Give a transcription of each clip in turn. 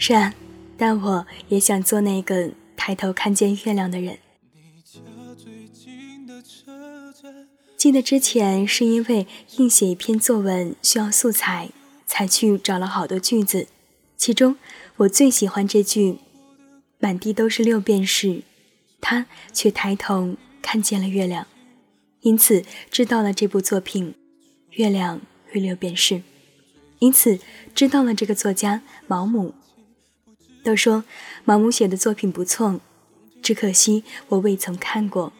是啊，但我也想做那个抬头看见月亮的人。记得之前是因为硬写一篇作文需要素材，才去找了好多句子，其中我最喜欢这句：“满地都是六便士，他却抬头看见了月亮。”因此知道了这部作品《月亮与六便士》，因此知道了这个作家毛姆。都说毛姆写的作品不错，只可惜我未曾看过。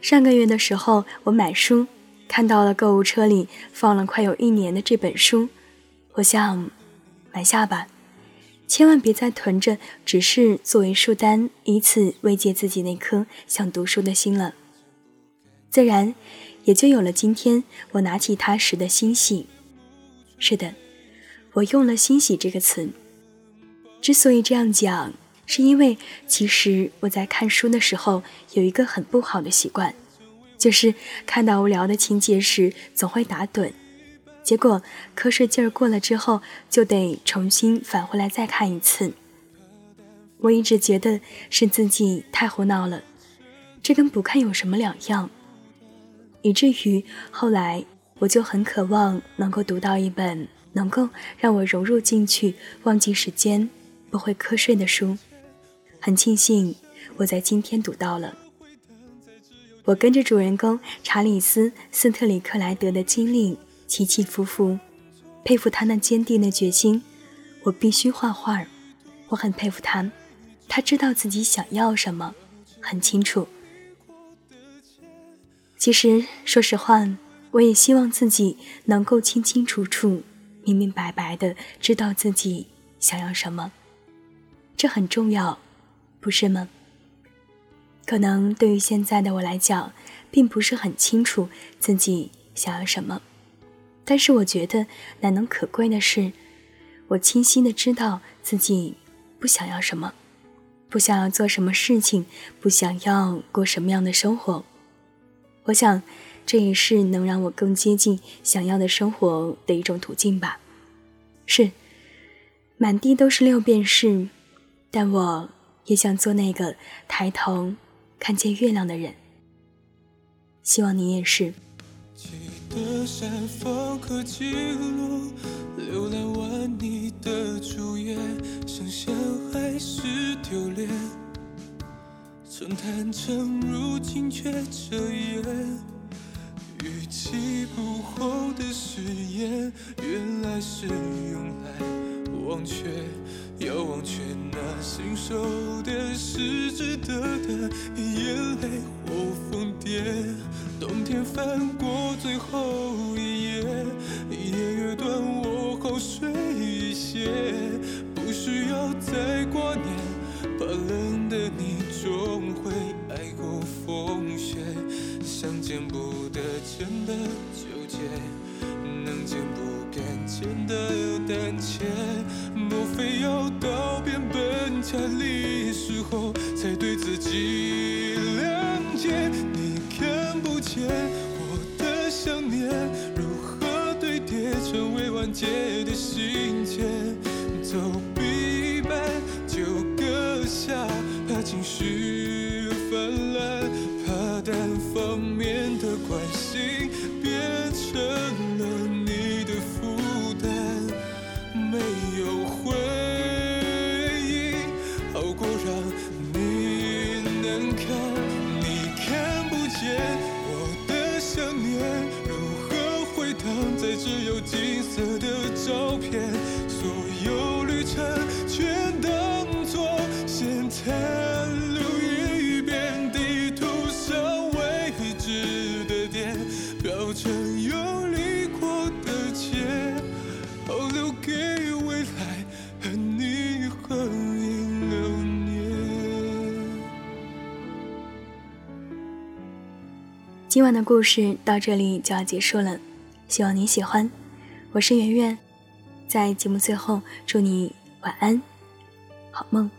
上个月的时候，我买书，看到了购物车里放了快有一年的这本书，我想买下吧，千万别再囤着，只是作为书单，以此慰藉自己那颗想读书的心了。自然，也就有了今天我拿起它时的欣喜。是的，我用了“欣喜”这个词。之所以这样讲，是因为其实我在看书的时候有一个很不好的习惯，就是看到无聊的情节时总会打盹，结果瞌睡劲儿过了之后就得重新返回来再看一次。我一直觉得是自己太胡闹了，这跟不看有什么两样。以至于后来，我就很渴望能够读到一本能够让我融入进去、忘记时间、不会瞌睡的书。很庆幸，我在今天读到了。我跟着主人公查理斯·斯特里克莱德的经历起起伏伏，佩服他那坚定的决心。我必须画画，我很佩服他，他知道自己想要什么，很清楚。其实，说实话，我也希望自己能够清清楚楚、明明白白的知道自己想要什么，这很重要，不是吗？可能对于现在的我来讲，并不是很清楚自己想要什么，但是我觉得难能可贵的是，我清晰的知道自己不想要什么，不想要做什么事情，不想要过什么样的生活。我想，这也是能让我更接近想要的生活的一种途径吧。是，满地都是六便士，但我也想做那个抬头看见月亮的人。希望你也是。曾坦诚，如今却遮掩。语气不厚的誓言，原来是用来忘却，要忘却那信手的是值得的眼泪或疯癫。冬天翻过最后一页，一夜越短，我好睡一些，不需要再挂念，怕冷的你。终会爱过风雪，想见不得见的纠结，能见不敢见的胆怯，本加厉时候，才对自己谅解？你看不见我的想念，如何堆叠成为完结的信件？走笔一半就搁下。怕情绪泛滥，怕单方面的关心你看不见我的想念，如何回荡在只有金色的照片？所有旅程全当作闲谈，留一遍地图上未知的点，标成。今晚的故事到这里就要结束了，希望你喜欢。我是圆圆，在节目最后祝你晚安，好梦。